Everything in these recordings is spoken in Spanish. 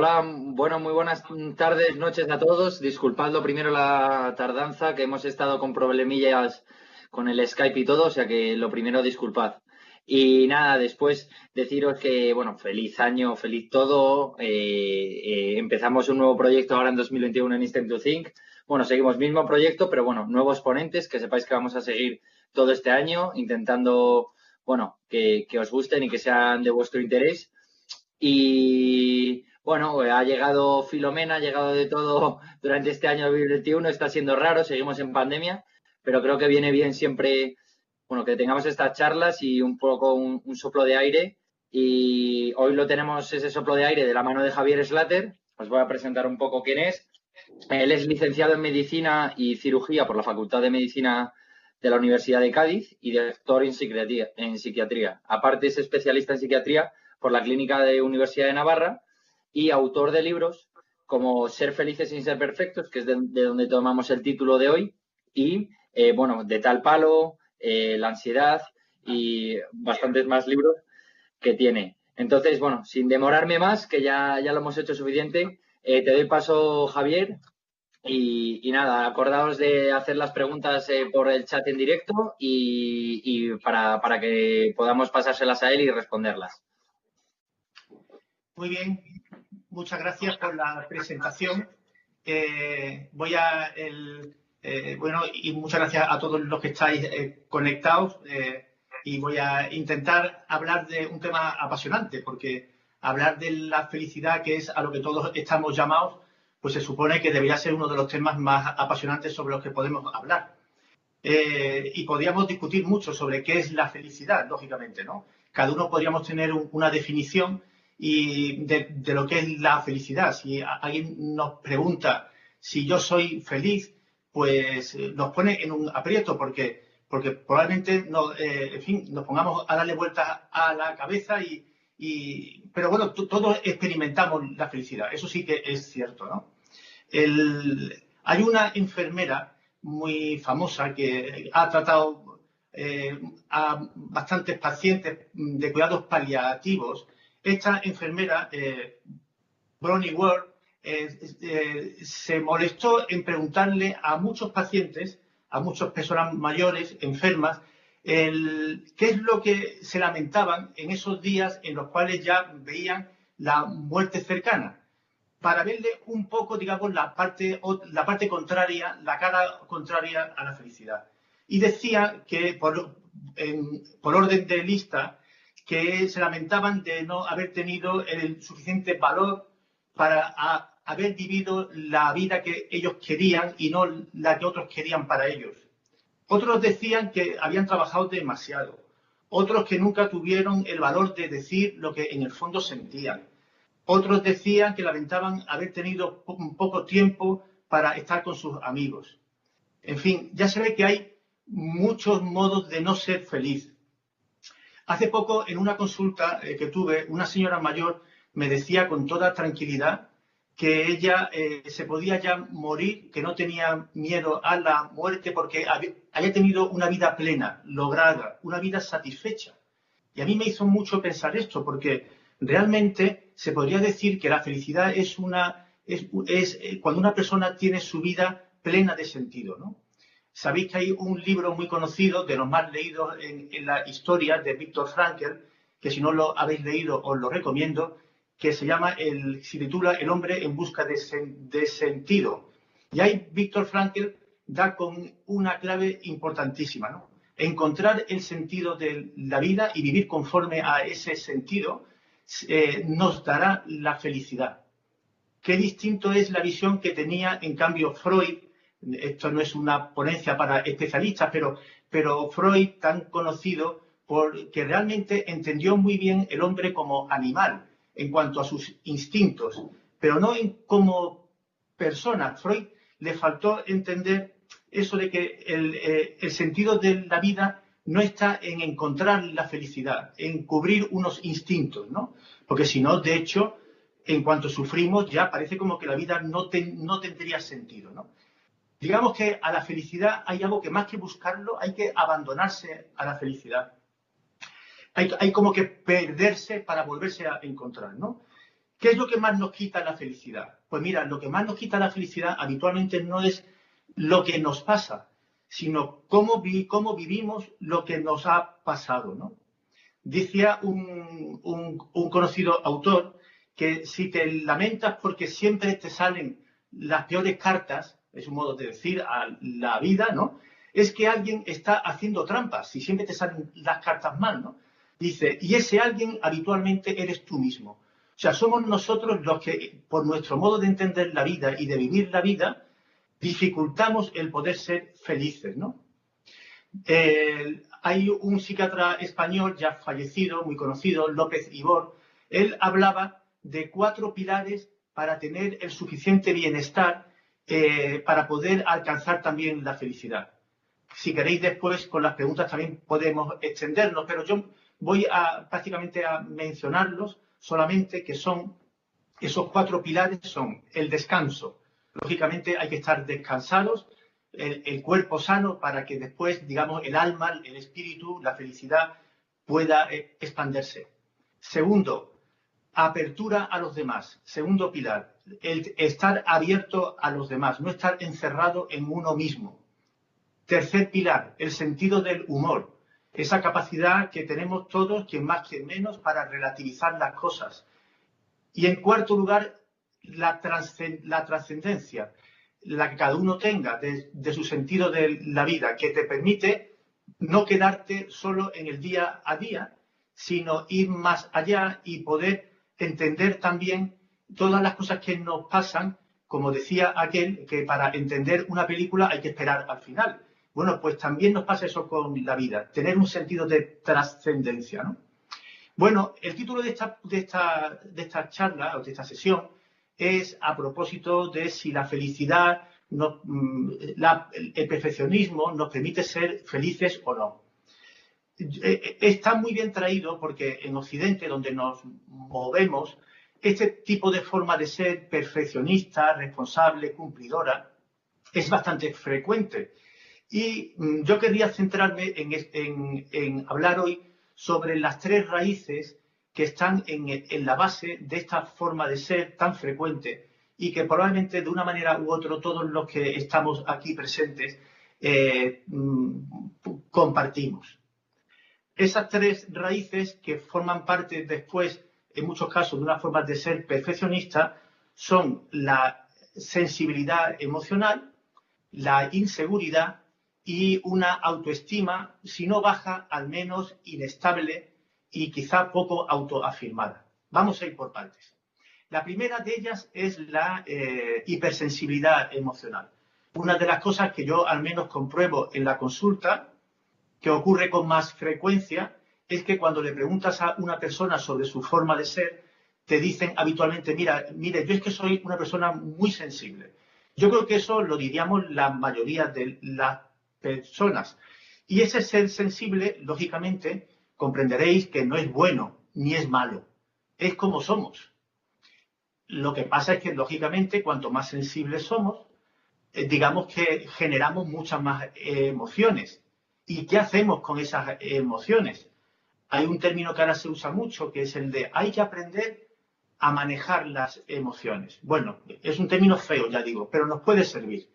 Hola, bueno, muy buenas tardes, noches a todos. Disculpadlo primero la tardanza, que hemos estado con problemillas con el Skype y todo, o sea que lo primero disculpad. Y nada, después deciros que, bueno, feliz año, feliz todo. Eh, eh, empezamos un nuevo proyecto ahora en 2021 en Instant to Think. Bueno, seguimos mismo proyecto, pero bueno, nuevos ponentes, que sepáis que vamos a seguir todo este año intentando, bueno, que, que os gusten y que sean de vuestro interés. Y bueno, ha llegado Filomena, ha llegado de todo durante este año 2021, está siendo raro, seguimos en pandemia, pero creo que viene bien siempre, bueno, que tengamos estas charlas y un poco un, soplo de aire. Y hoy lo tenemos ese soplo de aire de la mano de Javier Slater. Os voy a presentar un poco quién es. Él es licenciado en Medicina y Cirugía por la Facultad de Medicina de la Universidad de Cádiz y doctor en psiquiatría. En psiquiatría. Aparte es especialista en psiquiatría por la Clínica de Universidad de Navarra y autor de libros como Ser felices sin ser perfectos, que es de, donde tomamos el título de hoy, y eh, bueno, de tal palo, eh, la ansiedad y bastantes más libros que tiene. Entonces, bueno, sin demorarme más, que ya, ya lo hemos hecho suficiente, eh, te doy paso, Javier. Y, nada, acordaos de hacer las preguntas por el chat en directo y, y para, para que podamos pasárselas a él y responderlas. Muy bien, muchas gracias por la presentación. Eh, voy a, eh, bueno, y muchas gracias a todos los que estáis eh, conectados. y voy a intentar hablar de un tema apasionante, porque hablar de la felicidad, que es a lo que todos estamos llamados, pues se supone que debería ser uno de los temas más apasionantes sobre los que podemos hablar. y podríamos discutir mucho sobre qué es la felicidad, lógicamente, ¿no? Cada uno podríamos tener una definición y de, lo que es la felicidad. Si alguien nos pregunta si yo soy feliz, pues eh, nos pone en un aprieto porque, porque probablemente no, eh, en fin, nos pongamos a darle vueltas a la cabeza y, y pero bueno, todos experimentamos la felicidad, eso sí que es cierto, ¿no? El, hay una enfermera muy famosa que ha tratado eh, a bastantes pacientes de cuidados paliativos esta enfermera, eh, Bronnie Ward, eh, eh, se molestó en preguntarle a muchos pacientes, a muchas personas mayores, enfermas, qué es lo que se lamentaban en esos días en los cuales ya veían la muerte cercana, para verle un poco, digamos, la parte, la parte contraria, la cara contraria a la felicidad. Y decía que, por, por orden de lista, que se lamentaban de no haber tenido el suficiente valor para haber vivido la vida que ellos querían y no la que otros querían para ellos. Otros decían que habían trabajado demasiado. Otros que nunca tuvieron el valor de decir lo que en el fondo sentían. Otros decían que lamentaban haber tenido poco tiempo para estar con sus amigos. En fin, ya se ve que hay muchos modos de no ser feliz. Hace poco, en una consulta eh, que tuve, una señora mayor me decía con toda tranquilidad que ella eh, se podía ya morir, que no tenía miedo a la muerte porque había, tenido una vida plena, lograda, una vida satisfecha. Y a mí me hizo mucho pensar esto, porque realmente se podría decir que la felicidad es una es, eh, cuando una persona tiene su vida plena de sentido, ¿no? Sabéis que hay un libro muy conocido, de los más leídos en, la historia, de Víctor Frankl, que si no lo habéis leído os lo recomiendo, que se llama, el, se titula El hombre en busca de, sentido. Y ahí Víctor Frankl da con una clave importantísima, ¿no? Encontrar el sentido de la vida y vivir conforme a ese sentido eh, nos dará la felicidad. Qué distinto es la visión que tenía, en cambio, Freud esto no es una ponencia para especialistas, pero, pero Freud, tan conocido, porque realmente entendió muy bien el hombre como animal en cuanto a sus instintos, pero no como persona. Freud le faltó entender eso de que el, eh, el sentido de la vida no está en encontrar la felicidad, en cubrir unos instintos, ¿no? Porque si no, de hecho, en cuanto sufrimos, ya parece como que la vida no, no tendría sentido, ¿no? Digamos que a la felicidad hay algo que más que buscarlo, hay que abandonarse a la felicidad. Hay, como que perderse para volverse a encontrar, ¿no? ¿Qué es lo que más nos quita la felicidad? Pues mira, lo que más nos quita la felicidad habitualmente no es lo que nos pasa, sino cómo, cómo vivimos lo que nos ha pasado, ¿no? Decía un, un, conocido autor que si te lamentas porque siempre te salen las peores cartas, es un modo de decir a la vida, ¿no? Es que alguien está haciendo trampas, si siempre te salen las cartas mal, ¿no? Dice, y ese alguien habitualmente eres tú mismo. O sea, somos nosotros los que, por nuestro modo de entender la vida y de vivir la vida, dificultamos el poder ser felices, ¿no? hay un psiquiatra español ya fallecido, muy conocido, López Ibor, él hablaba de cuatro pilares para tener el suficiente bienestar eh, para poder alcanzar también la felicidad. Si queréis después con las preguntas también podemos extendernos, pero yo voy a prácticamente a mencionarlos solamente que son esos cuatro pilares son el descanso. Lógicamente hay que estar descansados, el, cuerpo sano para que después, digamos, el alma, el espíritu, la felicidad pueda eh, expandirse. Segundo, apertura a los demás. Segundo pilar, el estar abierto a los demás, no estar encerrado en uno mismo. Tercer pilar, el sentido del humor esa capacidad que tenemos todos, quien más, quien menos, para relativizar las cosas. Y en cuarto lugar, la, trascendencia, la que cada uno tenga de, su sentido de la vida, que te permite no quedarte solo en el día a día, sino ir más allá y poder entender también todas las cosas que nos pasan, como decía aquel, que para entender una película hay que esperar al final. Bueno, pues también nos pasa eso con la vida, tener un sentido de trascendencia, ¿no? Bueno, el título de esta, de esta, de esta charla o de esta sesión es a propósito de si la felicidad, mm, el perfeccionismo nos permite ser felices o no. Eh, eh, está muy bien traído porque en Occidente, donde nos movemos, este tipo de forma de ser perfeccionista, responsable, cumplidora, es bastante frecuente. Y mm, yo quería centrarme en, hablar hoy sobre las tres raíces que están en, la base de esta forma de ser tan frecuente y que probablemente de una manera u otra todos los que estamos aquí presentes eh, mm, compartimos. Esas tres raíces que forman parte después, en muchos casos, de una forma de ser perfeccionista, son la sensibilidad emocional, la inseguridad y una autoestima, si no baja, al menos inestable y quizá poco autoafirmada. Vamos a ir por partes. La primera de ellas es la eh, hipersensibilidad emocional. Una de las cosas que yo al menos compruebo en la consulta, que ocurre con más frecuencia, es que cuando le preguntas a una persona sobre su forma de ser, te dicen habitualmente, mira, mire, yo es que soy una persona muy sensible. Yo creo que eso lo diríamos la mayoría de las personas. Y ese ser sensible, lógicamente, comprenderéis que no es bueno ni es malo. Es como somos. Lo que pasa es que, lógicamente, cuanto más sensibles somos, eh, digamos que generamos muchas más emociones. ¿Y qué hacemos con esas emociones? Hay un término que ahora se usa mucho, que es el de hay que aprender a manejar las emociones. Bueno, es un término feo, ya digo, pero nos puede servir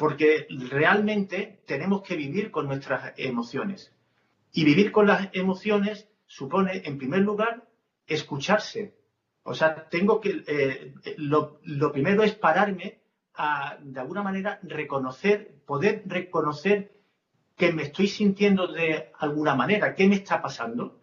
porque realmente tenemos que vivir con nuestras emociones. Y vivir con las emociones supone, en primer lugar, escucharse. O sea, tengo que, eh, lo, primero es pararme a, de alguna manera, reconocer, poder reconocer que me estoy sintiendo de alguna manera, qué me está pasando.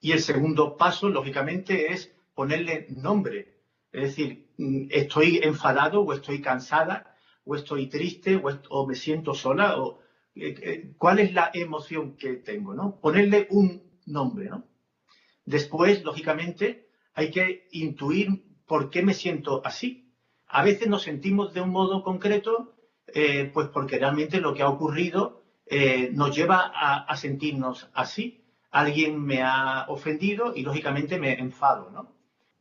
Y el segundo paso, lógicamente, es ponerle nombre. Es decir, mm, estoy enfadado o estoy cansada o estoy triste, o, me siento sola, o eh, eh, cuál es la emoción que tengo, ¿no? Ponerle un nombre, ¿no? Después, lógicamente, hay que intuir por qué me siento así. A veces nos sentimos de un modo concreto, eh, pues porque realmente lo que ha ocurrido nos lleva a, sentirnos así. Alguien me ha ofendido y lógicamente me enfado, ¿no?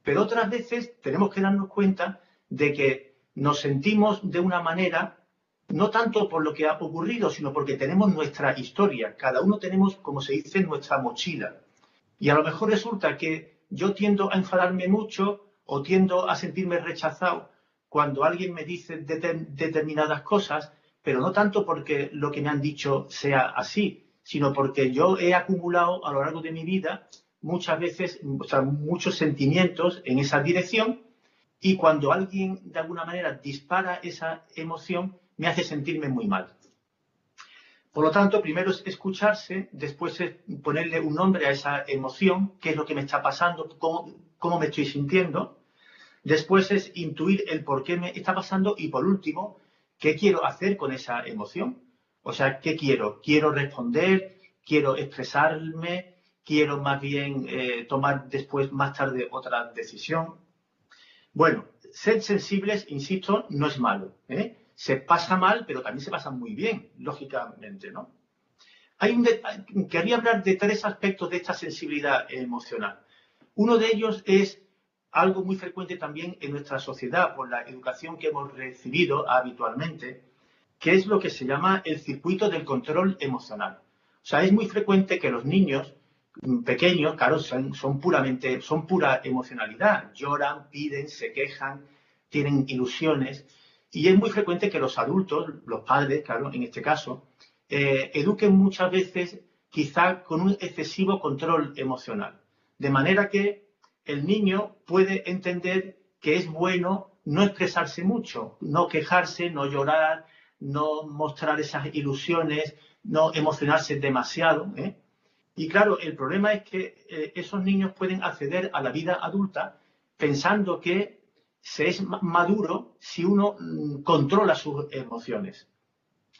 Pero otras veces tenemos que darnos cuenta de que nos sentimos de una manera, no tanto por lo que ha ocurrido, sino porque tenemos nuestra historia. Cada uno tenemos, como se dice, nuestra mochila. Y a lo mejor resulta que yo tiendo a enfadarme mucho o tiendo a sentirme rechazado cuando alguien me dice determinadas cosas, pero no tanto porque lo que me han dicho sea así, sino porque yo he acumulado a lo largo de mi vida muchas veces, muchos sentimientos en esa dirección y cuando alguien de alguna manera dispara esa emoción, me hace sentirme muy mal. Por lo tanto, primero es escucharse, después es ponerle un nombre a esa emoción, qué es lo que me está pasando, cómo, me estoy sintiendo. Después es intuir el por qué me está pasando y por último, qué quiero hacer con esa emoción. O sea, ¿qué quiero? ¿Quiero responder? ¿Quiero expresarme? ¿Quiero más bien eh, tomar después, más tarde, otra decisión? Bueno, ser sensibles, insisto, no es malo. ¿eh? se pasa mal, pero también se pasa muy bien, lógicamente, ¿no? Quería hablar de tres aspectos de esta sensibilidad emocional. Uno de ellos es algo muy frecuente también en nuestra sociedad por la educación que hemos recibido habitualmente, que es lo que se llama el circuito del control emocional. O sea, es muy frecuente que los niños pequeños, claro, son, son puramente, son pura emocionalidad, lloran, piden, se quejan, tienen ilusiones y es muy frecuente que los adultos, los padres, claro, en este caso, eh, eduquen muchas veces quizá con un excesivo control emocional. De manera que el niño puede entender que es bueno no expresarse mucho, no quejarse, no llorar, no mostrar esas ilusiones, no emocionarse demasiado. ¿eh? Y claro, el problema es que eh, esos niños pueden acceder a la vida adulta pensando que se es maduro si uno mm, controla sus emociones.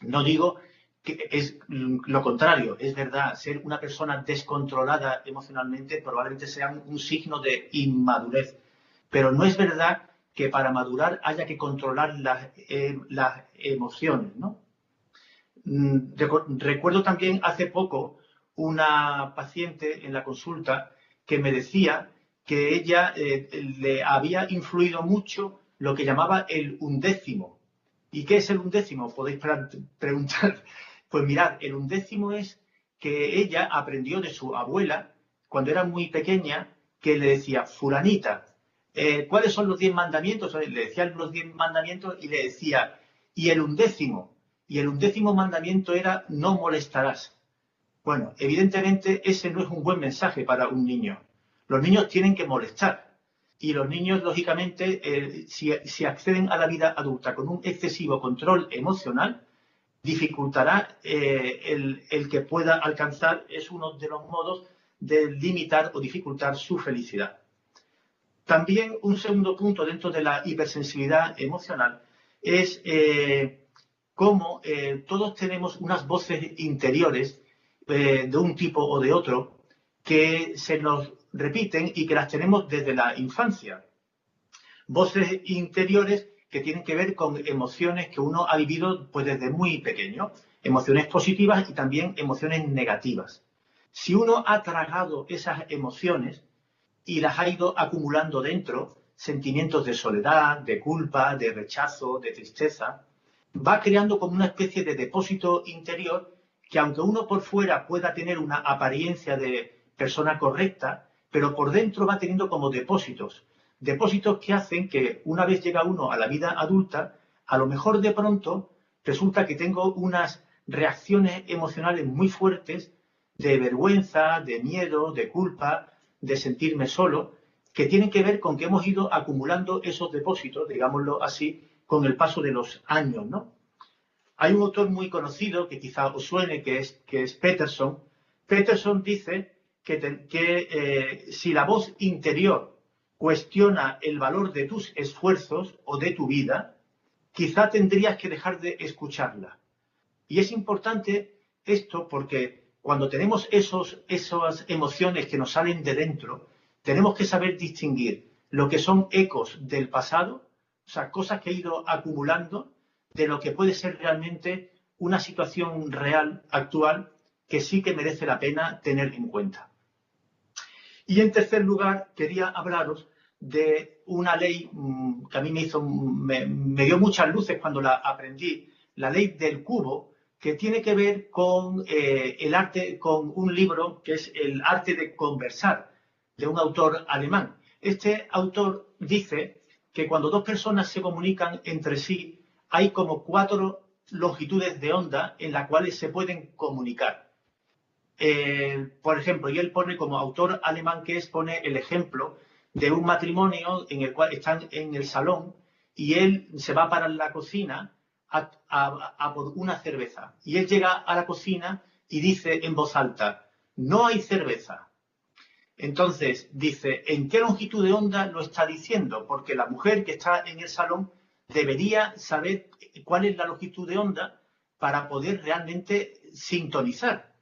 No digo es lo contrario, es verdad, ser una persona descontrolada emocionalmente probablemente sea un signo de inmadurez, pero no es verdad que para madurar haya que controlar las, eh, emociones, ¿no? Mm, recuerdo también hace poco una paciente en la consulta que me decía que ella eh, le había influido mucho lo que llamaba el undécimo. ¿Y qué es el undécimo? Podéis preguntar. Pues mirad, el undécimo es que ella aprendió de su abuela cuando era muy pequeña que le decía, fulanita, eh, ¿cuáles son los diez mandamientos? le decía los diez mandamientos y le decía, y el undécimo. Y el undécimo mandamiento era, no molestarás. Bueno, evidentemente ese no es un buen mensaje para un niño. Los niños tienen que molestar. Y los niños, lógicamente, eh, si, acceden a la vida adulta con un excesivo control emocional, dificultará eh, el, que pueda alcanzar, es uno de los modos de limitar o dificultar su felicidad. También un segundo punto dentro de la hipersensibilidad emocional es eh, cómo todos tenemos unas voces interiores de un tipo o de otro que se nos repiten y que las tenemos desde la infancia. Voces interiores que tienen que ver con emociones que uno ha vivido pues, desde muy pequeño, emociones positivas y también emociones negativas. Si uno ha tragado esas emociones y las ha ido acumulando dentro, sentimientos de soledad, de culpa, de rechazo, de tristeza, va creando como una especie de depósito interior que aunque uno por fuera pueda tener una apariencia de persona correcta, pero por dentro va teniendo como depósitos, depósitos que hacen que una vez llega uno a la vida adulta, a lo mejor de pronto resulta que tengo unas reacciones emocionales muy fuertes de vergüenza, de miedo, de culpa, de sentirme solo, que tienen que ver con que hemos ido acumulando esos depósitos, digámoslo así, con el paso de los años, ¿no? Hay un autor muy conocido que quizá os suene, que es, que es Peterson. Peterson dice que, eh, si la voz interior cuestiona el valor de tus esfuerzos o de tu vida, quizá tendrías que dejar de escucharla. Y es importante esto porque cuando tenemos esos, esas emociones que nos salen de dentro, tenemos que saber distinguir lo que son ecos del pasado, o sea, cosas que he ido acumulando, de lo que puede ser realmente una situación real, actual, que sí que merece la pena tener en cuenta. Y en tercer lugar, quería hablaros de una ley mm, que a mí me hizo, me, dio muchas luces cuando la aprendí, la ley del cubo, que tiene que ver con eh, el arte, con un libro que es el arte de conversar, de un autor alemán. Este autor dice que cuando dos personas se comunican entre sí, hay como cuatro longitudes de onda en las cuales se pueden comunicar. Eh, por ejemplo, y él pone como autor alemán que es, pone el ejemplo de un matrimonio en el cual están en el salón y él se va para la cocina a, por una cerveza. Y él llega a la cocina y dice en voz alta, no hay cerveza. Entonces dice, ¿en qué longitud de onda lo está diciendo? Porque la mujer que está en el salón debería saber cuál es la longitud de onda para poder realmente sintonizar.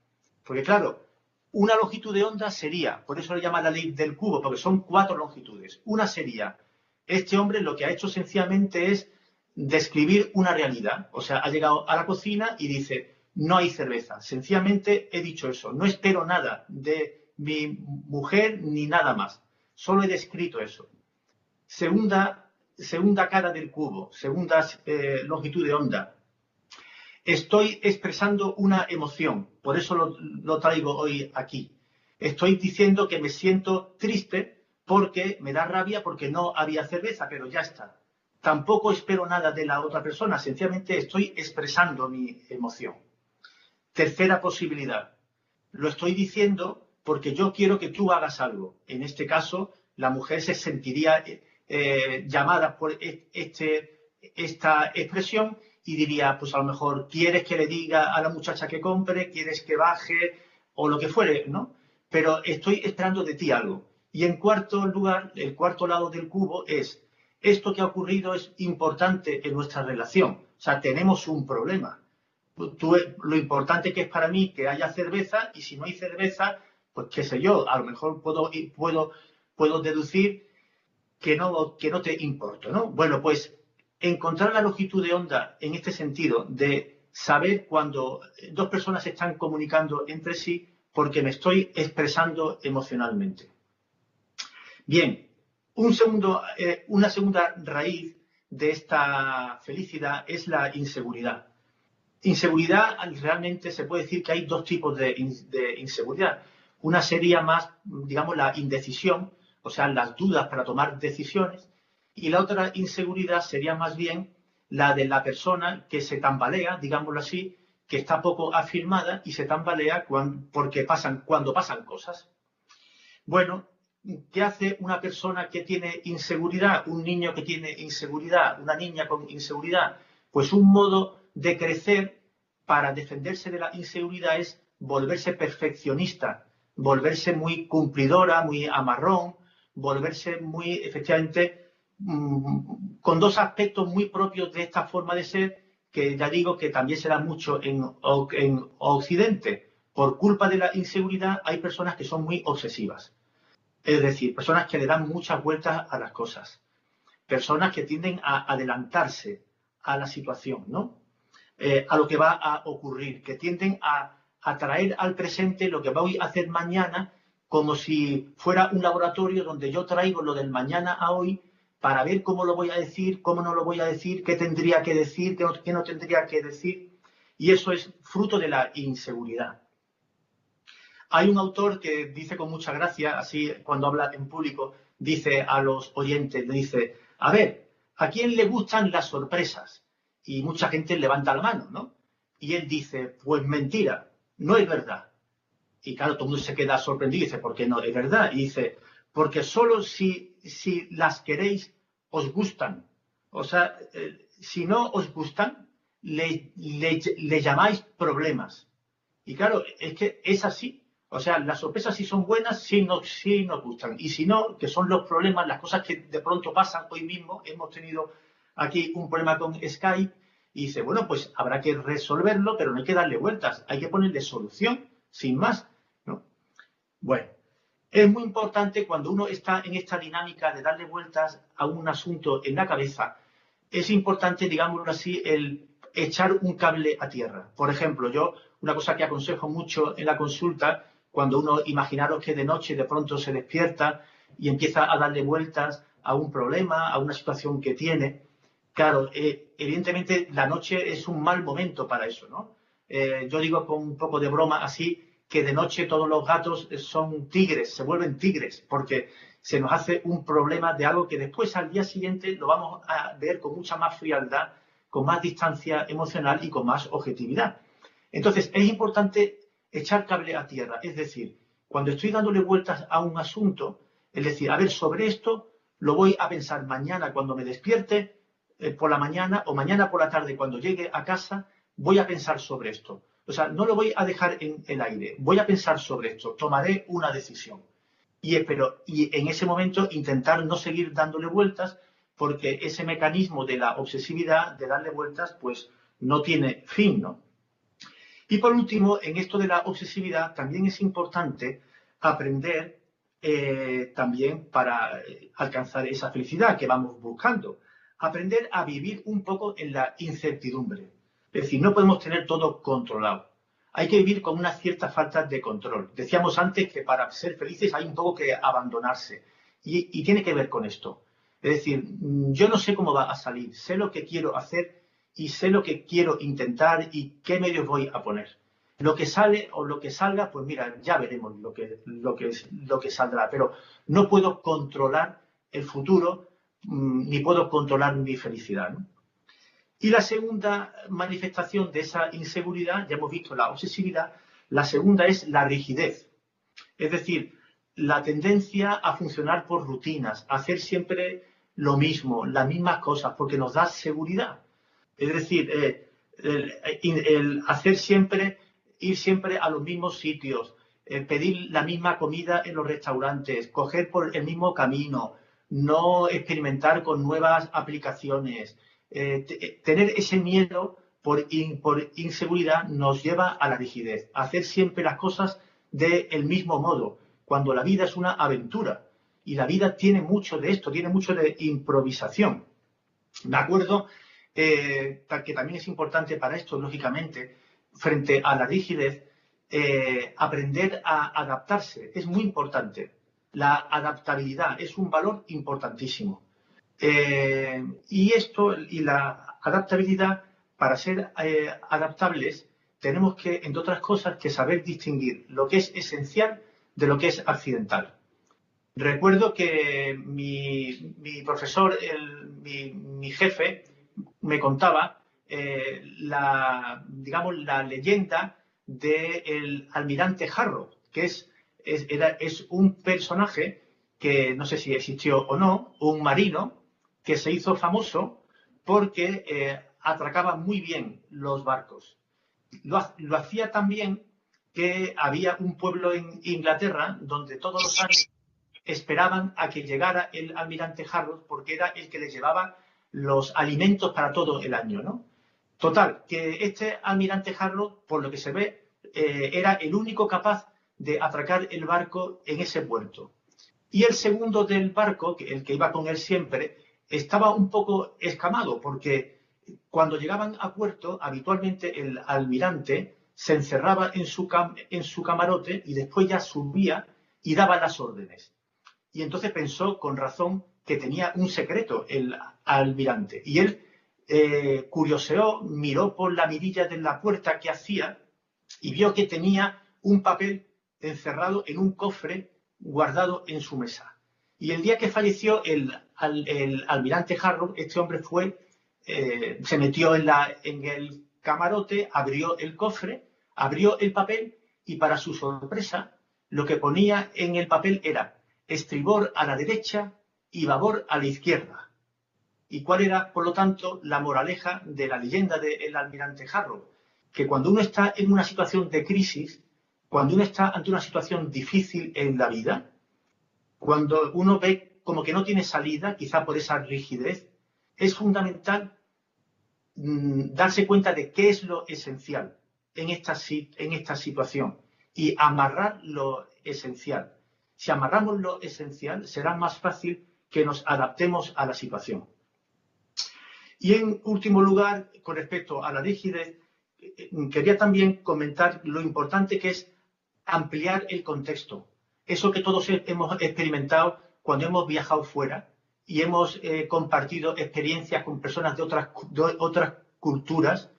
Porque claro, una longitud de onda sería, por eso le llama la ley del cubo, porque son cuatro longitudes. Una sería, este hombre lo que ha hecho sencillamente es describir una realidad. O sea, ha llegado a la cocina y dice, no hay cerveza. Sencillamente he dicho eso. No espero nada de mi mujer ni nada más. Solo he descrito eso. Segunda, segunda cara del cubo, segunda eh, longitud de onda. Estoy expresando una emoción, por eso lo traigo hoy aquí. Estoy diciendo que me siento triste porque me da rabia porque no había cerveza, pero ya está tampoco espero nada de la otra persona, sencillamente estoy expresando mi emoción. Tercera posibilidad, lo estoy diciendo porque yo quiero que tú hagas algo. En este caso, la mujer se sentiría eh, llamada por e, este, esta expresión y diría, pues a lo mejor, ¿quieres que le diga a la muchacha que compre? ¿Quieres que baje? O lo que fuere, ¿no? Pero estoy esperando de ti algo. Y en cuarto lugar, el cuarto lado del cubo es, esto que ha ocurrido es importante en nuestra relación. O sea, tenemos un problema. lo importante que es para mí que haya cerveza y si no hay cerveza, pues qué sé yo, a lo mejor puedo, puedo, puedo deducir que no, que no te importo, ¿no? Bueno, pues encontrar la longitud de onda en este sentido de saber cuando dos personas están comunicando entre sí porque me estoy expresando emocionalmente. Bien, segundo, eh, una segunda raíz de esta felicidad es la inseguridad. Inseguridad, realmente se puede decir que hay dos tipos de, inseguridad. Una sería más, digamos, la indecisión, o sea, las dudas para tomar decisiones, y la otra inseguridad sería más bien la de la persona que se tambalea, digámoslo así, que está poco afirmada y se tambalea porque pasan, cuando pasan cosas. Bueno, ¿Qué hace una persona que tiene inseguridad, un niño que tiene inseguridad, una niña con inseguridad? Pues un modo de crecer para defenderse de la inseguridad es volverse perfeccionista, volverse muy cumplidora, muy amarrón, volverse muy, efectivamente, con dos aspectos muy propios de esta forma de ser, que ya digo que también se da mucho en, en Occidente. Por culpa de la inseguridad hay personas que son muy obsesivas es decir, personas que le dan muchas vueltas a las cosas. Personas que tienden a adelantarse a la situación, ¿no? Eh, a lo que va a ocurrir, que tienden a, traer al presente lo que voy a hacer mañana como si fuera un laboratorio donde yo traigo lo del mañana a hoy para ver cómo lo voy a decir, cómo no lo voy a decir, qué tendría que decir, qué no tendría que decir. Y eso es fruto de la inseguridad. Hay un autor que dice con mucha gracia, así cuando habla en público, dice a los oyentes, dice, a ver, ¿a quién le gustan las sorpresas? Y mucha gente levanta la mano, ¿no? Y él dice, pues mentira, no es verdad. Y claro, todo el mundo se queda sorprendido y dice, ¿por qué no es verdad? Y dice, porque solo si, si las queréis os gustan. O sea, eh, si no os gustan, le, le llamáis problemas. Y claro, es que es así. O sea, las sorpresas sí son buenas, sí nos, sí nos gustan. Y si no, que son los problemas, las cosas que de pronto pasan hoy mismo, hemos tenido aquí un problema con Skype y dice, bueno, pues habrá que resolverlo, pero no hay que darle vueltas, hay que ponerle solución, sin más. ¿no? Bueno, es muy importante cuando uno está en esta dinámica de darle vueltas a un asunto en la cabeza, es importante, digámoslo así, el echar un cable a tierra. Por ejemplo, yo, una cosa que aconsejo mucho en la consulta cuando uno, imaginaros que de noche de pronto se despierta y empieza a darle vueltas a un problema, a una situación que tiene. Claro, eh, evidentemente la noche es un mal momento para eso, ¿no? Eh, yo digo con un poco de broma así que de noche todos los gatos son tigres, se vuelven tigres, porque se nos hace un problema de algo que después al día siguiente lo vamos a ver con mucha más frialdad, con más distancia emocional y con más objetividad. Entonces, es importante echar cable a tierra, es decir, cuando estoy dándole vueltas a un asunto, es decir, a ver, sobre esto lo voy a pensar mañana cuando me despierte eh, por la mañana o mañana por la tarde cuando llegue a casa, voy a pensar sobre esto. O sea, no lo voy a dejar en el aire, voy a pensar sobre esto, tomaré una decisión. Y, pero, y en ese momento intentar no seguir dándole vueltas porque ese mecanismo de la obsesividad, de darle vueltas, pues no tiene fin, ¿no? Y por último, en esto de la obsesividad, también es importante aprender eh, también para eh, alcanzar esa felicidad que vamos buscando. Aprender a vivir un poco en la incertidumbre. Es decir, no podemos tener todo controlado. Hay que vivir con una cierta falta de control. Decíamos antes que para ser felices hay un poco que abandonarse. Y, tiene que ver con esto. Es decir, mm, yo no sé cómo va a salir, sé lo que quiero hacer y sé lo que quiero intentar y qué medios voy a poner. Lo que sale o lo que salga, pues mira, ya veremos lo que, lo que, saldrá. Pero no puedo controlar el futuro mm, ni puedo controlar mi felicidad. Y la segunda manifestación de esa inseguridad, ya hemos visto la obsesividad, la segunda es la rigidez. Es decir, la tendencia a funcionar por rutinas, a hacer siempre lo mismo, las mismas cosas, porque nos da seguridad. Es decir, eh, el, hacer siempre, ir siempre a los mismos sitios, eh, pedir la misma comida en los restaurantes, coger por el mismo camino, no experimentar con nuevas aplicaciones, eh, eh, tener ese miedo por, inseguridad nos lleva a la rigidez, a hacer siempre las cosas del mismo modo, cuando la vida es una aventura. Y la vida tiene mucho de esto, tiene mucho de improvisación. Me acuerdo eh, que también es importante para esto, lógicamente, frente a la rigidez, aprender a adaptarse. Es muy importante. La adaptabilidad es un valor importantísimo. Eh, y esto y la adaptabilidad, para ser eh, adaptables, tenemos que, entre otras cosas, que saber distinguir lo que es esencial de lo que es accidental. Recuerdo que mi, profesor, mi, jefe, me contaba eh, la, digamos, la leyenda del almirante Jarro, que es, es, es un personaje que no sé si existió o no, un marino que se hizo famoso porque eh, atracaba muy bien los barcos. Lo, hacía también que había un pueblo en Inglaterra donde todos los años esperaban a que llegara el almirante Harrod porque era el que les llevaba los alimentos para todo el año, ¿no? Total, que este almirante Harrod, por lo que se ve, eh, era el único capaz de atracar el barco en ese puerto. Y el segundo del barco, el que iba con él siempre, estaba un poco escamado porque cuando llegaban a puerto, habitualmente el almirante se encerraba en su, en su camarote y después ya subía y daba las órdenes. Y entonces pensó con razón que tenía un secreto el almirante. Y él eh, curioseó, miró por la mirilla de la puerta que hacía y vio que tenía un papel encerrado en un cofre guardado en su mesa. Y el día que falleció el el almirante Harrow, este hombre fue, eh, se metió en, la, en el camarote, abrió el cofre, abrió el papel y para su sorpresa lo que ponía en el papel era estribor a la derecha y babor a la izquierda. ¿Y cuál era, por lo tanto, la moraleja de la leyenda del almirante Harrow? Que cuando uno está en una situación de crisis, cuando uno está ante una situación difícil en la vida, cuando uno ve como que no tiene salida, quizá por esa rigidez, es fundamental mm, darse cuenta de qué es lo esencial en esta, situación y amarrar lo esencial. Si amarramos lo esencial, será más fácil que nos adaptemos a la situación. Y en último lugar, con respecto a la rigidez, eh, quería también comentar lo importante que es ampliar el contexto. Eso que todos hemos experimentado cuando hemos viajado fuera y hemos eh, compartido experiencias con personas de otras, otras culturas,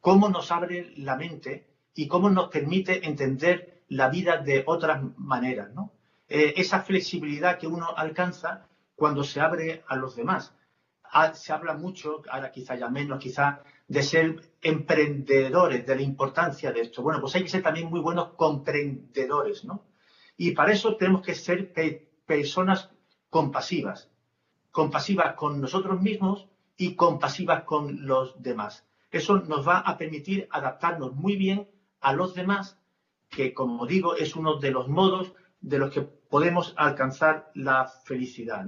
cómo nos abre la mente y cómo nos permite entender la vida de otras maneras, ¿no? Eh, esa flexibilidad que uno alcanza cuando se abre a los demás. Ah, se habla mucho, ahora quizá ya menos, quizá, de ser emprendedores, de la importancia de esto. Bueno, pues hay que ser también muy buenos comprendedores, ¿no? Y para eso tenemos que ser personas compasivas, compasivas con nosotros mismos y compasivas con los demás. Eso nos va a permitir adaptarnos muy bien a los demás, que como digo es uno de los modos de los que podemos alcanzar la felicidad.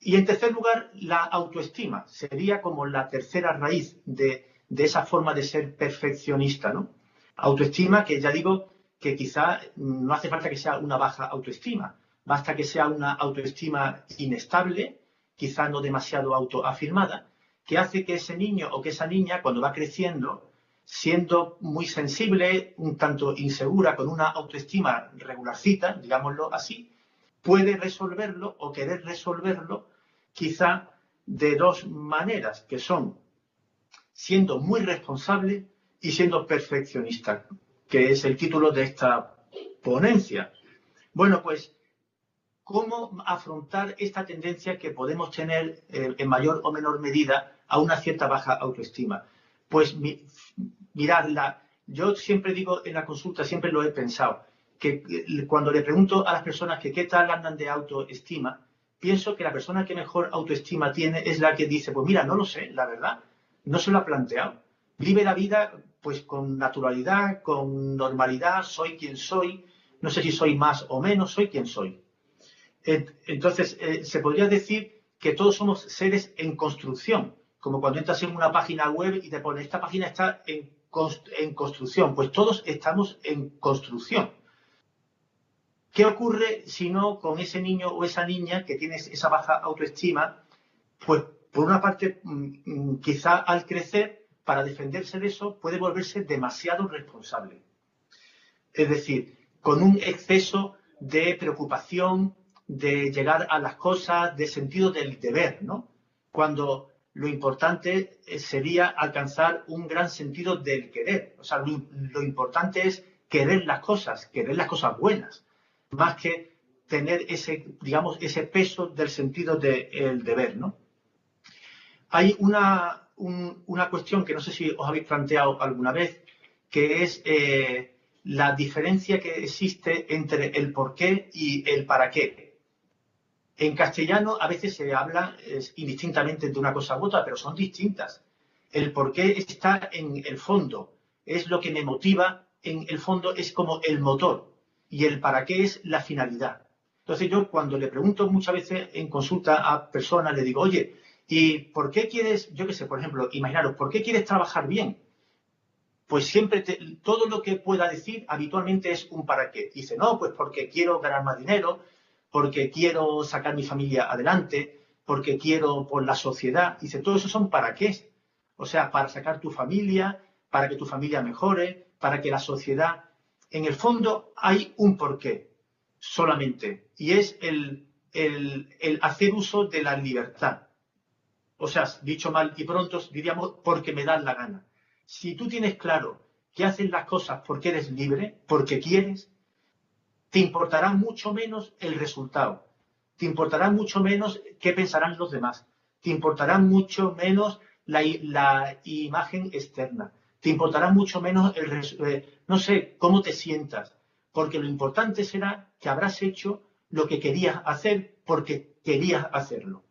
Y en tercer lugar, la autoestima sería como la tercera raíz de, esa forma de ser perfeccionista. ¿no? Autoestima que ya digo que quizá no hace falta que sea una baja autoestima, basta que sea una autoestima inestable, quizá no demasiado autoafirmada, que hace que ese niño o que esa niña, cuando va creciendo, siendo muy sensible, un tanto insegura, con una autoestima regularcita, digámoslo así, puede resolverlo o querer resolverlo quizá de dos maneras, que son siendo muy responsable y siendo perfeccionista, que es el título de esta ponencia. Bueno, pues, ¿cómo afrontar esta tendencia que podemos tener eh, en mayor o menor medida a una cierta baja autoestima. Pues miradla, yo siempre digo en la consulta, siempre lo he pensado, que cuando le pregunto a las personas que qué tal andan de autoestima, pienso que la persona que mejor autoestima tiene es la que dice, pues mira, no lo sé, la verdad, no se lo ha planteado. Vive la vida pues con naturalidad, con normalidad, soy quien soy, no sé si soy más o menos, soy quien soy. Entonces, eh, se podría decir que todos somos seres en construcción, como cuando entras en una página web y te pone, esta página está en, construcción, pues todos estamos en construcción. ¿Qué ocurre si no con ese niño o esa niña que tiene esa baja autoestima? Pues por una parte, mm, mm, quizá al crecer, para defenderse de eso, puede volverse demasiado responsable. Es decir, con un exceso de preocupación, de llegar a las cosas, de sentido del deber, ¿no? Cuando lo importante eh, sería alcanzar un gran sentido del querer. O sea, lo, importante es querer las cosas, querer las cosas buenas, más que tener ese, digamos, ese peso del sentido del deber, ¿no? Hay una, una, cuestión que no sé si os habéis planteado alguna vez, que es eh, la diferencia que existe entre el por qué y el para qué. En castellano a veces se habla indistintamente de una cosa u otra, pero son distintas. El por qué está en el fondo, es lo que me motiva, en el fondo es como el motor y el para qué es la finalidad. Entonces yo cuando le pregunto muchas veces en consulta a personas, le digo, oye, ¿y por qué quieres, yo qué sé, por ejemplo, imaginaros, ¿por qué quieres trabajar bien? Pues siempre todo lo que pueda decir habitualmente es un para qué. Dice, no, pues porque quiero ganar más dinero, porque quiero sacar mi familia adelante, porque quiero por la sociedad. Dice, todo eso son para qué. O sea, para sacar tu familia, para que tu familia mejore, para que la sociedad. En el fondo hay un porqué solamente, y es el, hacer uso de la libertad. O sea, dicho mal y pronto, diríamos, porque me dan la gana. Si tú tienes claro que haces las cosas porque eres libre, porque quieres, te importará mucho menos el resultado, te importará mucho menos qué pensarán los demás, te importará mucho menos la, imagen externa, te importará mucho menos el, eh, no sé, cómo te sientas, porque lo importante será que habrás hecho lo que querías hacer porque querías hacerlo.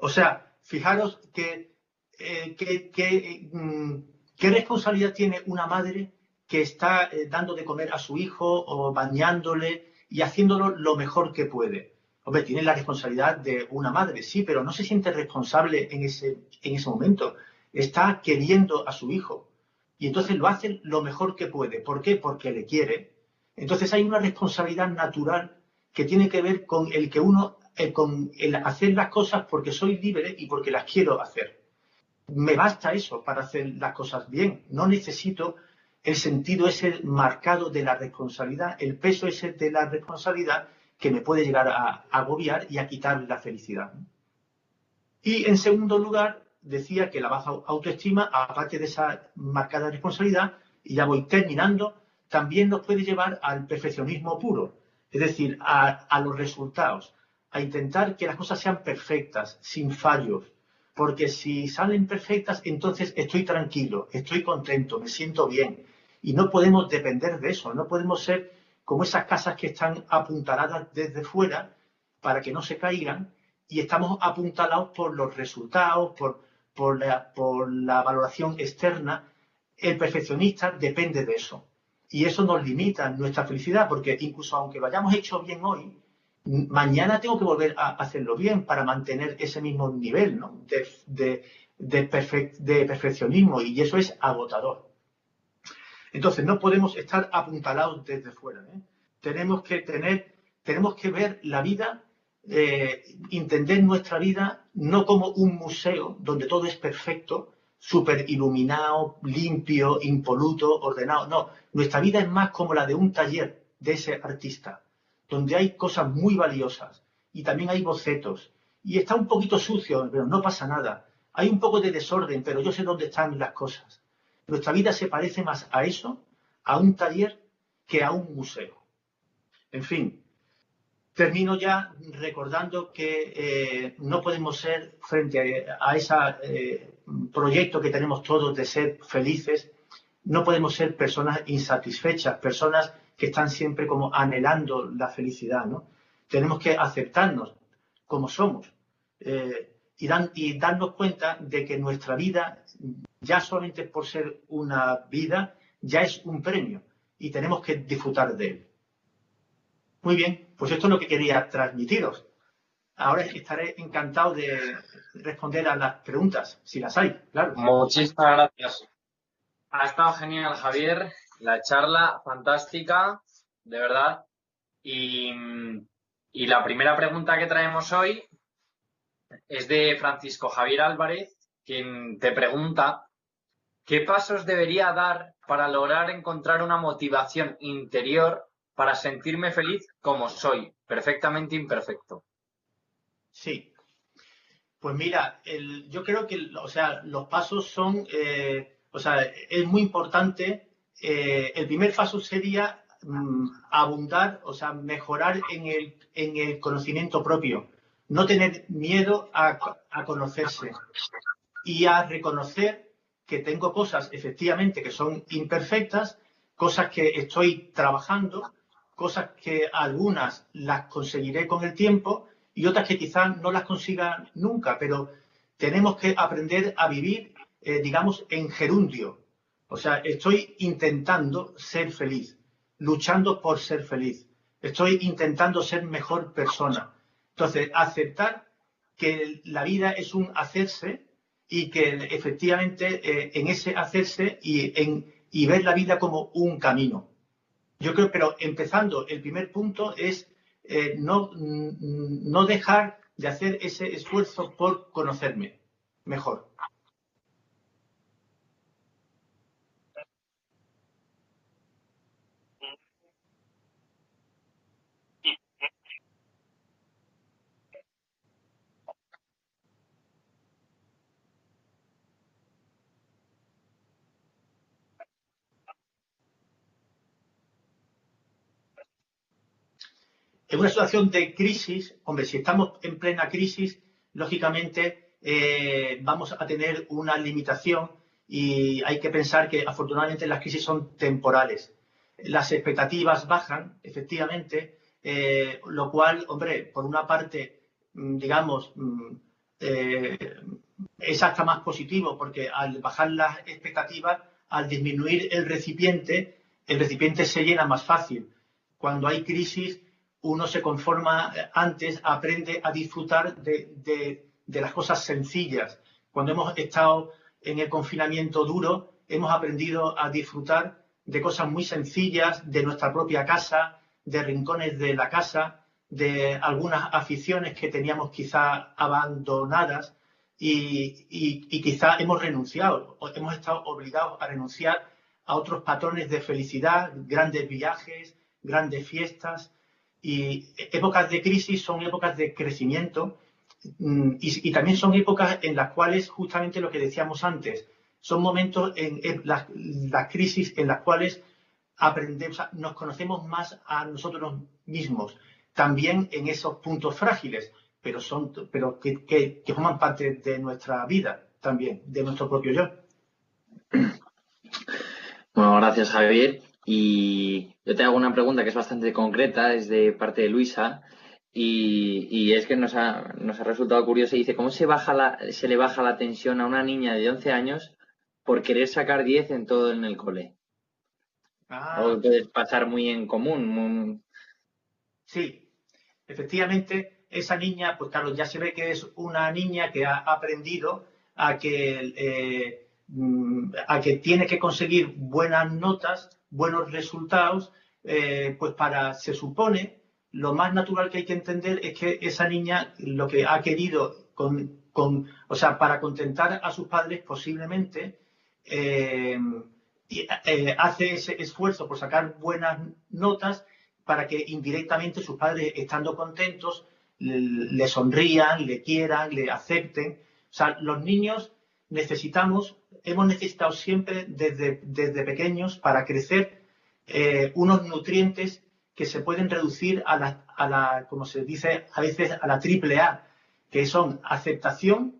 O sea, fijaros que, eh, mm, qué responsabilidad tiene una madre que está eh, dando de comer a su hijo o bañándole y haciéndolo lo mejor que puede. Hombre, tiene la responsabilidad de una madre, sí, pero no se siente responsable en ese, en ese momento. Está queriendo a su hijo. Y entonces lo hace lo mejor que puede. ¿Por qué? Porque le quiere. Entonces hay una responsabilidad natural que tiene que ver con el que uno, eh, con el hacer las cosas porque soy libre y porque las quiero hacer. Me basta eso para hacer las cosas bien. No necesito el sentido ese marcado de la responsabilidad, el peso ese de la responsabilidad que me puede llegar a, agobiar y a quitar la felicidad. Y en segundo lugar, decía que la baja autoestima, aparte de esa marcada responsabilidad, y ya voy terminando, también nos puede llevar al perfeccionismo puro, es decir, a, los resultados, a intentar que las cosas sean perfectas, sin fallos, porque si salen perfectas, entonces estoy tranquilo, estoy contento, me siento bien. Y no podemos depender de eso, no podemos ser como esas casas que están apuntaladas desde fuera para que no se caigan y estamos apuntalados por los resultados, por, por, la, por la valoración externa. El perfeccionista depende de eso. Y eso nos limita nuestra felicidad, porque incluso aunque lo hayamos hecho bien hoy, mañana tengo que volver a hacerlo bien para mantener ese mismo nivel de, de, perfeccionismo y eso es agotador. Entonces, no podemos estar apuntalados desde fuera. ¿eh? Tenemos que tener, tenemos que ver la vida, eh, entender nuestra vida no como un museo donde todo es perfecto, súper iluminado, limpio, impoluto, ordenado. No, nuestra vida es más como la de un taller de ese artista, donde hay cosas muy valiosas y también hay bocetos. Y está un poquito sucio, pero no pasa nada. Hay un poco de desorden, pero yo sé dónde están las cosas. Nuestra vida se parece más a eso, a un taller, que a un museo. En fin, termino ya recordando que eh, no podemos ser, frente a, ese eh, proyecto que tenemos todos de ser felices, no podemos ser personas insatisfechas, personas que están siempre como anhelando la felicidad, ¿no? Tenemos que aceptarnos como somos eh, y, y darnos cuenta de que nuestra vida, ya solamente por ser una vida, ya es un premio y tenemos que disfrutar de él. Muy bien, pues esto es lo que quería transmitiros. Ahora estaré encantado de responder a las preguntas, si las hay, claro. Muchísimas gracias. Ha estado genial, Javier. La charla fantástica, de verdad. Y, la primera pregunta que traemos hoy es de Francisco Javier Álvarez, quien te pregunta ¿qué pasos debería dar para lograr encontrar una motivación interior para sentirme feliz como soy, perfectamente imperfecto? Sí. Pues mira, yo creo que o sea, los pasos son, eh, o sea, es muy importante. Eh, el primer paso sería mm, abundar, o sea, mejorar en el, en el conocimiento propio, no tener miedo a, a conocerse y a reconocer que tengo cosas efectivamente que son imperfectas, cosas que estoy trabajando, cosas que algunas las conseguiré con el tiempo y otras que quizás no las consiga nunca, pero tenemos que aprender a vivir, eh, digamos, en gerundio. O sea, estoy intentando ser feliz, luchando por ser feliz. Estoy intentando ser mejor persona. Entonces, aceptar que la vida es un hacerse y que efectivamente eh, en ese hacerse y, ver la vida como un camino. Yo creo, pero empezando, el primer punto es eh, no, no dejar de hacer ese esfuerzo por conocerme mejor. En una situación de crisis, hombre, si estamos en plena crisis, lógicamente eh, vamos a tener una limitación y hay que pensar que afortunadamente las crisis son temporales. Las expectativas bajan, efectivamente, eh, lo cual, hombre, por una parte, mm, digamos, mm, eh, es hasta más positivo porque al bajar las expectativas, al disminuir el recipiente, el recipiente se llena más fácil. Cuando hay crisis, uno se conforma antes, aprende a disfrutar de, las cosas sencillas. Cuando hemos estado en el confinamiento duro, hemos aprendido a disfrutar de cosas muy sencillas, de nuestra propia casa, de rincones de la casa, de algunas aficiones que teníamos quizá abandonadas y, y quizá hemos renunciado, hemos estado obligados a renunciar a otros patrones de felicidad, grandes viajes, grandes fiestas, y épocas de crisis son épocas de crecimiento mm, y, también son épocas en las cuales, justamente lo que decíamos antes, son momentos en, las, crisis en las cuales aprendemos, nos conocemos más a nosotros mismos, también en esos puntos frágiles, pero, son, pero que, que forman parte de nuestra vida también, de nuestro propio yo. Bueno, gracias Javier. Y yo te hago una pregunta que es bastante concreta, es de parte de Luisa, y, es que nos ha, nos ha resultado curioso. Dice, ¿cómo se, baja la, se le baja la tensión a una niña de 11 años por querer sacar 10 en todo en el cole? Ah. Algo que puede pasar muy en común. Sí, efectivamente, esa niña, pues claro, ya se ve que es una niña que ha aprendido a que, eh, mm, a que tiene que conseguir buenas notas, buenos resultados, eh, pues para, se supone, lo más natural que hay que entender es que esa niña lo que ha querido con, o sea, para contentar a sus padres posiblemente eh, eh, hace ese esfuerzo por sacar buenas notas para que indirectamente sus padres, estando contentos, le, sonrían, le quieran, le acepten. O sea, los niños necesitamos, hemos necesitado siempre desde, desde pequeños para crecer eh, unos nutrientes que se pueden reducir a la, a la, como se dice a veces, a la triple A, que son aceptación,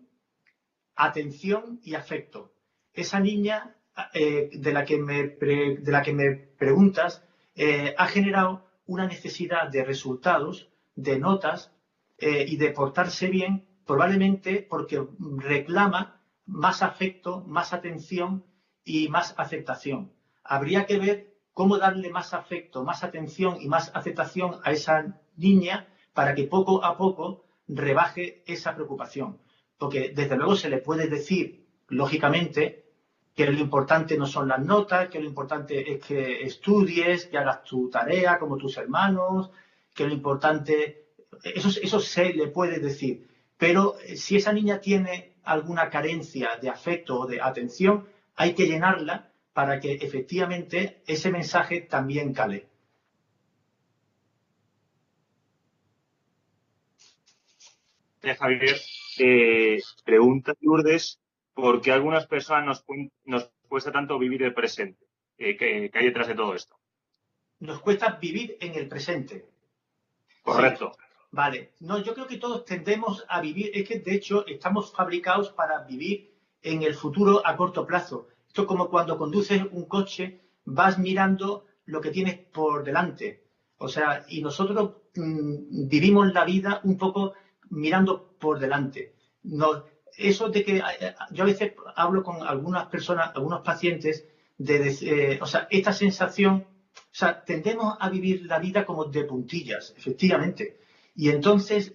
atención y afecto. Esa niña eh, de, la que me de la que me preguntas eh, ha generado una necesidad de resultados, de notas y de portarse bien, probablemente porque reclama más afecto, más atención y más aceptación. Habría que ver cómo darle más afecto, más atención y más aceptación a esa niña para que poco a poco rebaje esa preocupación. Porque desde luego se le puede decir, lógicamente, que lo importante no son las notas, que lo importante es que estudies, que hagas tu tarea como tus hermanos, que lo importante, eso, eso se le puede decir. Pero eh, si esa niña tiene alguna carencia de afecto o de atención, hay que llenarla para que efectivamente ese mensaje también cale. Eh, Javier, eh, pregunta Lourdes, ¿por qué a algunas personas nos, cuesta tanto vivir el presente? Eh, ¿qué, hay detrás de todo esto? Nos cuesta vivir en el presente. Correcto. Vale. No, yo creo que todos tendemos a vivir, es que de hecho estamos fabricados para vivir en el futuro a corto plazo. Esto es como cuando conduces un coche, vas mirando lo que tienes por delante. O sea, y nosotros mm, vivimos la vida un poco mirando por delante. No, eso de que eh, eh, yo a veces hablo con algunas personas, algunos pacientes, de, eh, o sea, esta sensación, o sea, tendemos a vivir la vida como de puntillas, efectivamente. Y entonces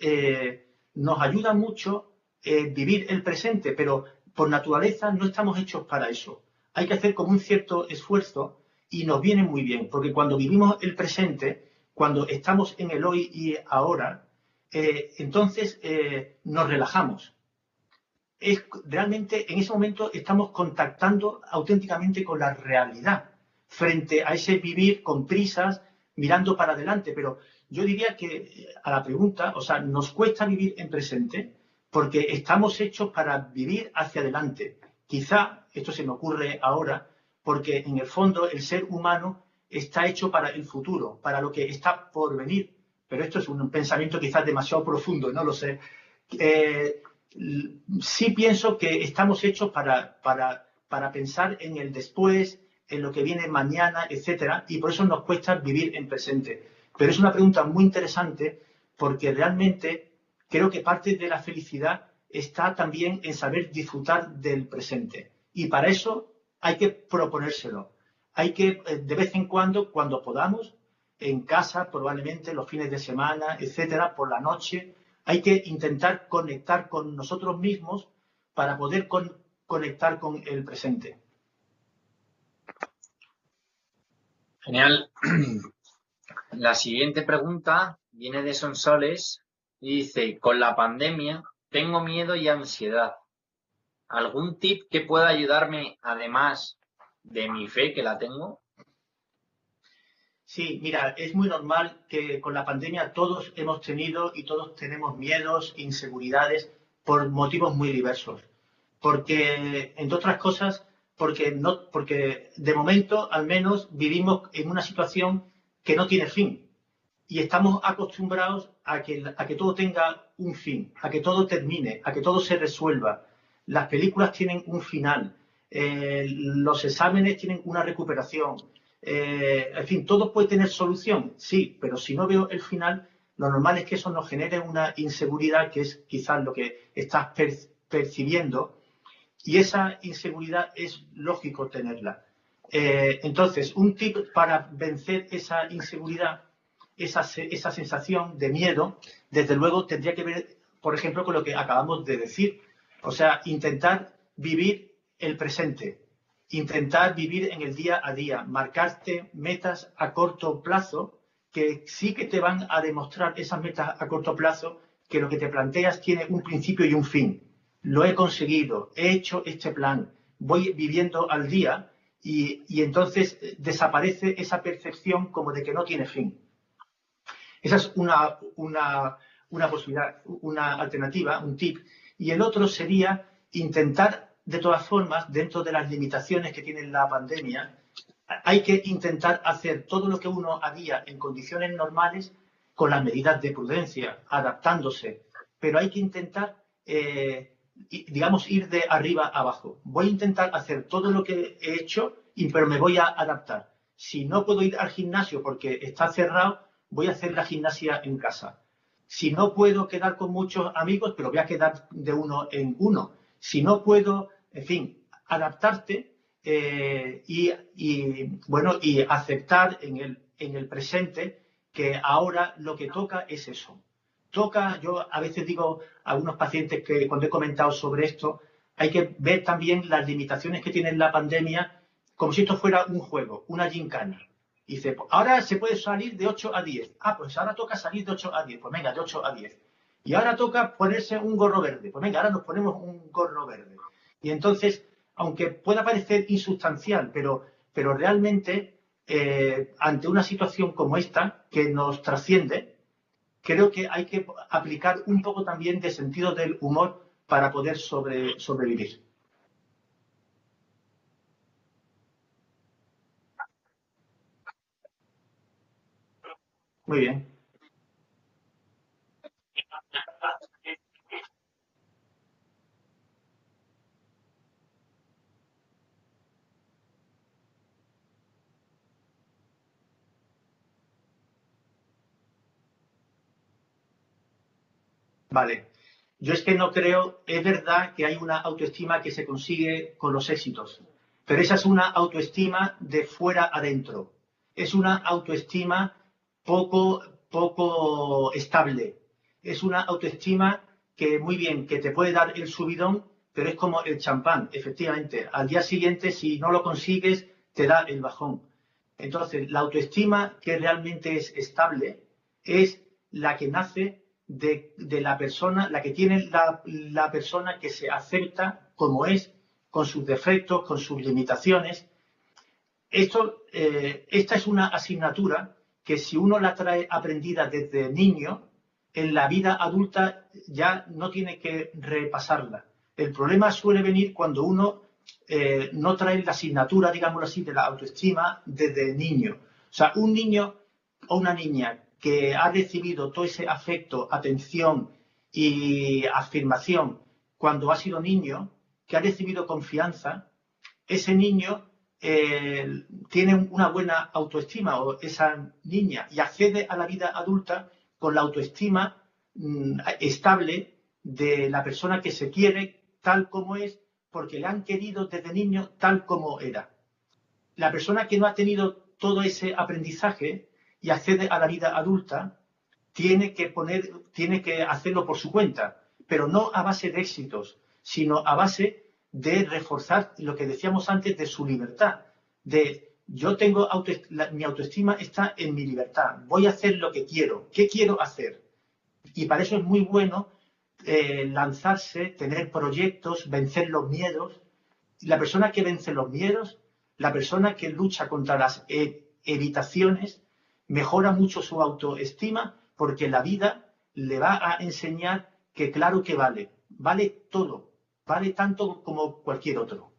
nos ayuda mucho vivir el presente, pero por naturaleza no estamos hechos para eso. Hay que hacer como un cierto esfuerzo y nos viene muy bien, porque cuando vivimos el presente, cuando estamos en el hoy y ahora, eh, entonces eh, nos relajamos. Es, realmente en ese momento estamos contactando auténticamente con la realidad, frente a ese vivir con prisas, mirando para adelante. Pero yo diría que a la pregunta, o sea, nos cuesta vivir en presente porque estamos hechos para vivir hacia adelante. Quizá, esto se me ocurre ahora, porque en el fondo el ser humano está hecho para el futuro, para lo que está por venir. Pero esto es un pensamiento quizás demasiado profundo, no lo sé. Eh, sí pienso que estamos hechos para, para, para pensar en el después, en lo que viene mañana, etcétera, y por eso nos cuesta vivir en presente. Pero es una pregunta muy interesante porque realmente creo que parte de la felicidad está también en saber disfrutar del presente. Y para eso hay que proponérselo. Hay que, eh, de vez en cuando, cuando podamos, en casa, probablemente los fines de semana, etcétera, por la noche, hay que intentar conectar con nosotros mismos para poder conectar con el presente. Genial. La siguiente pregunta viene de Sonsoles y dice, con la pandemia tengo miedo y ansiedad. ¿Algún tip que pueda ayudarme además de mi fe que la tengo? Sí, mira, es muy normal que con la pandemia todos hemos tenido y todos tenemos miedos, inseguridades por motivos muy diversos. Porque, entre otras cosas, porque, no, porque de momento al menos vivimos en una situación que no tiene fin y estamos acostumbrados a que, a que todo tenga un fin, a que todo termine, a que todo se resuelva. Las películas tienen un final, eh, los exámenes tienen una recuperación, eh, en fin, todo puede tener solución, sí, pero si no veo el final, lo normal es que eso nos genere una inseguridad que es quizás lo que estás percibiendo y esa inseguridad es lógico tenerla. Eh, entonces, un tip para vencer esa inseguridad, esa, esa sensación de miedo, desde luego tendría que ver, por ejemplo, con lo que acabamos de decir. O sea, intentar vivir el presente, intentar vivir en el día a día, marcarte metas a corto plazo que sí que te van a demostrar esas metas a corto plazo que lo que te planteas tiene un principio y un fin lo he conseguido, he hecho este plan, voy viviendo al día y, entonces desaparece esa percepción como de que no tiene fin. Esa es una, una, posibilidad, una alternativa, un tip. Y el otro sería intentar, de todas formas, dentro de las limitaciones que tiene la pandemia, hay que intentar hacer todo lo que uno haría en condiciones normales con las medidas de prudencia, adaptándose. Pero hay que intentar eh, digamos, ir de arriba a abajo. Voy a intentar hacer todo lo que he hecho, pero me voy a adaptar. Si no puedo ir al gimnasio porque está cerrado, voy a hacer la gimnasia en casa. Si no puedo quedar con muchos amigos, pero voy a quedar de uno en uno. Si no puedo, en fin, adaptarte eh, y, bueno, y aceptar en el, en el presente que ahora lo que toca es eso, toca, yo a veces digo a algunos pacientes que cuando he comentado sobre esto, hay que ver también las limitaciones que tiene la pandemia como si esto fuera un juego, una gincana. Dice, pues ahora se puede salir de 8 a 10. Ah, pues ahora toca salir de 8 a 10. Pues venga, de 8 a 10. Y ahora toca ponerse un gorro verde. Pues venga, ahora nos ponemos un gorro verde. Y entonces, aunque pueda parecer insustancial, pero, pero realmente eh, ante una situación como esta, que nos trasciende, creo que hay que aplicar un poco también de sentido del humor para poder sobrevivir. Muy bien. Vale. Yo es que no creo, es verdad que hay una autoestima que se consigue con los éxitos, pero esa es una autoestima de fuera adentro. Es una autoestima poco, poco estable. Es una autoestima que muy bien, que te puede dar el subidón, pero es como el champán, efectivamente. Al día siguiente, si no lo consigues, te da el bajón. Entonces, la autoestima que realmente es estable es la que nace de, la persona, la que tiene la, persona que se acepta como es, con sus defectos, con sus limitaciones. Esto, eh, esta es una asignatura que si uno la trae aprendida desde niño, en la vida adulta ya no tiene que repasarla. El problema suele venir cuando uno eh, no trae la asignatura, digámoslo así, de la autoestima desde niño. O sea, un niño o una niña que ha recibido todo ese afecto, atención y afirmación cuando ha sido niño, que ha recibido confianza, ese niño eh, tiene una buena autoestima o esa niña y accede a la vida adulta con la autoestima mm, estable de la persona que se quiere tal como es porque le han querido desde niño tal como era. La persona que no ha tenido todo ese aprendizaje y accede a la vida adulta, tiene que poner, tiene que hacerlo por su cuenta, pero no a base de éxitos, sino a base de reforzar lo que decíamos antes de su libertad, de yo tengo mi autoestima está en mi libertad, voy a hacer lo que quiero, ¿qué quiero hacer? Y para eso es muy bueno eh, lanzarse, tener proyectos, vencer los miedos. La persona que vence los miedos, la persona que lucha contra las e-, evitaciones, mejora mucho su autoestima porque la vida le va a enseñar que claro que vale, vale todo, vale tanto como cualquier otro.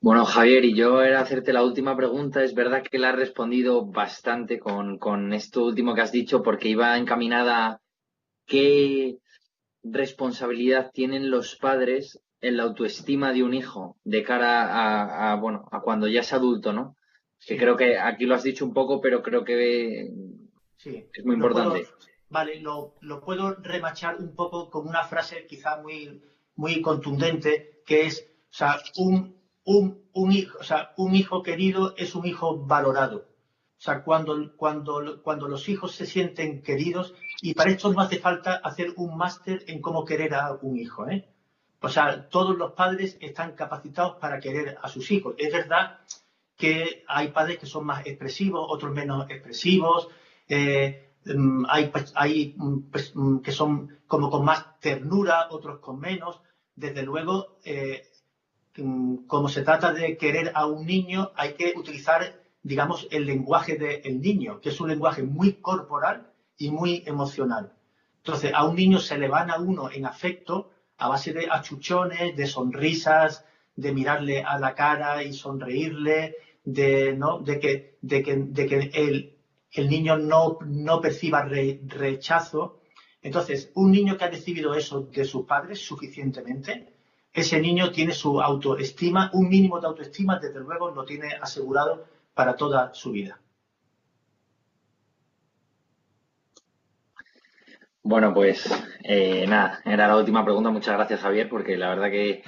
Bueno, Javier, y yo era hacerte la última pregunta. Es verdad que la has respondido bastante con, con esto último que has dicho, porque iba encaminada qué responsabilidad tienen los padres en la autoestima de un hijo de cara a, bueno, a cuando ya es adulto, ¿no? Que creo que aquí lo has dicho un poco, pero creo que sí. es muy importante. vale, lo, lo, puedo remachar un poco con una frase quizá muy, muy contundente, que es, o sea, un, un, un, hijo, o sea, un hijo querido es un hijo valorado. O sea, cuando, cuando, cuando los hijos se sienten queridos, y para esto no hace falta hacer un máster en cómo querer a un hijo, ¿eh? O sea, todos los padres están capacitados para querer a sus hijos. Es verdad que hay padres que son más expresivos, otros menos expresivos. Eh, mm, hay, pues, hay mm, pues, mm, que son como con más ternura, otros con menos. Desde luego, eh, como se trata de querer a un niño, hay que utilizar, digamos, el lenguaje del niño, que es un lenguaje muy corporal y muy emocional. Entonces, a un niño se le van a uno en afecto a base de achuchones, de sonrisas, de mirarle a la cara y sonreírle, de, ¿no? de que, de que, de que el, el, niño no, no perciba rechazo. Entonces, un niño que ha recibido eso de sus padres suficientemente, ese niño tiene su autoestima, un mínimo de autoestima, desde luego lo tiene asegurado para toda su vida. Bueno, pues eh, nada, era la última pregunta. Muchas gracias, Javier, porque la verdad que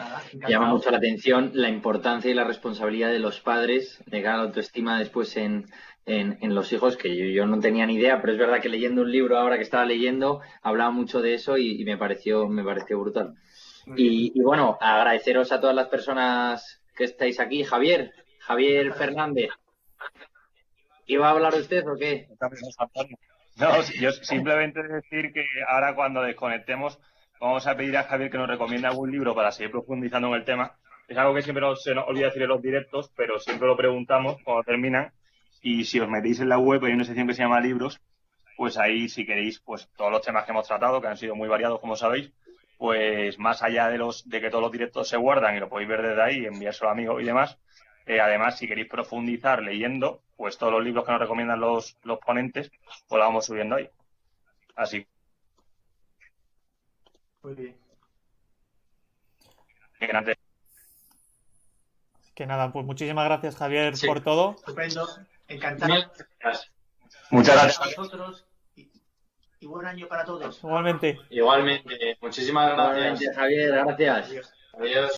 llama mucho la atención la importancia y la responsabilidad de los padres de cara a la autoestima después en, en, los hijos, que yo, no tenía ni idea, pero es verdad que leyendo un libro ahora que estaba leyendo, hablaba mucho de eso y, me pareció, me pareció brutal. Y, y, bueno, agradeceros a todas las personas que estáis aquí. Javier, Javier Fernández. ¿Iba a hablar usted o qué? No, yo simplemente decir que ahora cuando desconectemos vamos a pedir a Javier que nos recomiende algún libro para seguir profundizando en el tema. Es algo que siempre se nos olvida decir en los directos, pero siempre lo preguntamos cuando terminan. Y si os metéis en la web hay una sección que se llama libros, pues ahí si queréis, pues todos los temas que hemos tratado, que han sido muy variados como sabéis, pues más allá de los de que todos los directos se guardan y lo podéis ver desde ahí, enviárselo a amigos y demás, eh, además, si queréis profundizar leyendo, pues todos los libros que nos recomiendan los, los ponentes, pues lo vamos subiendo ahí. Así. Muy bien. Que nada, pues muchísimas gracias Javier por todo. Estupendo, encantado. Muchas gracias. A vosotros y, buen año para todos. Igualmente. Igualmente. Muchísimas gracias. Igualmente, Javier, gracias. Adiós.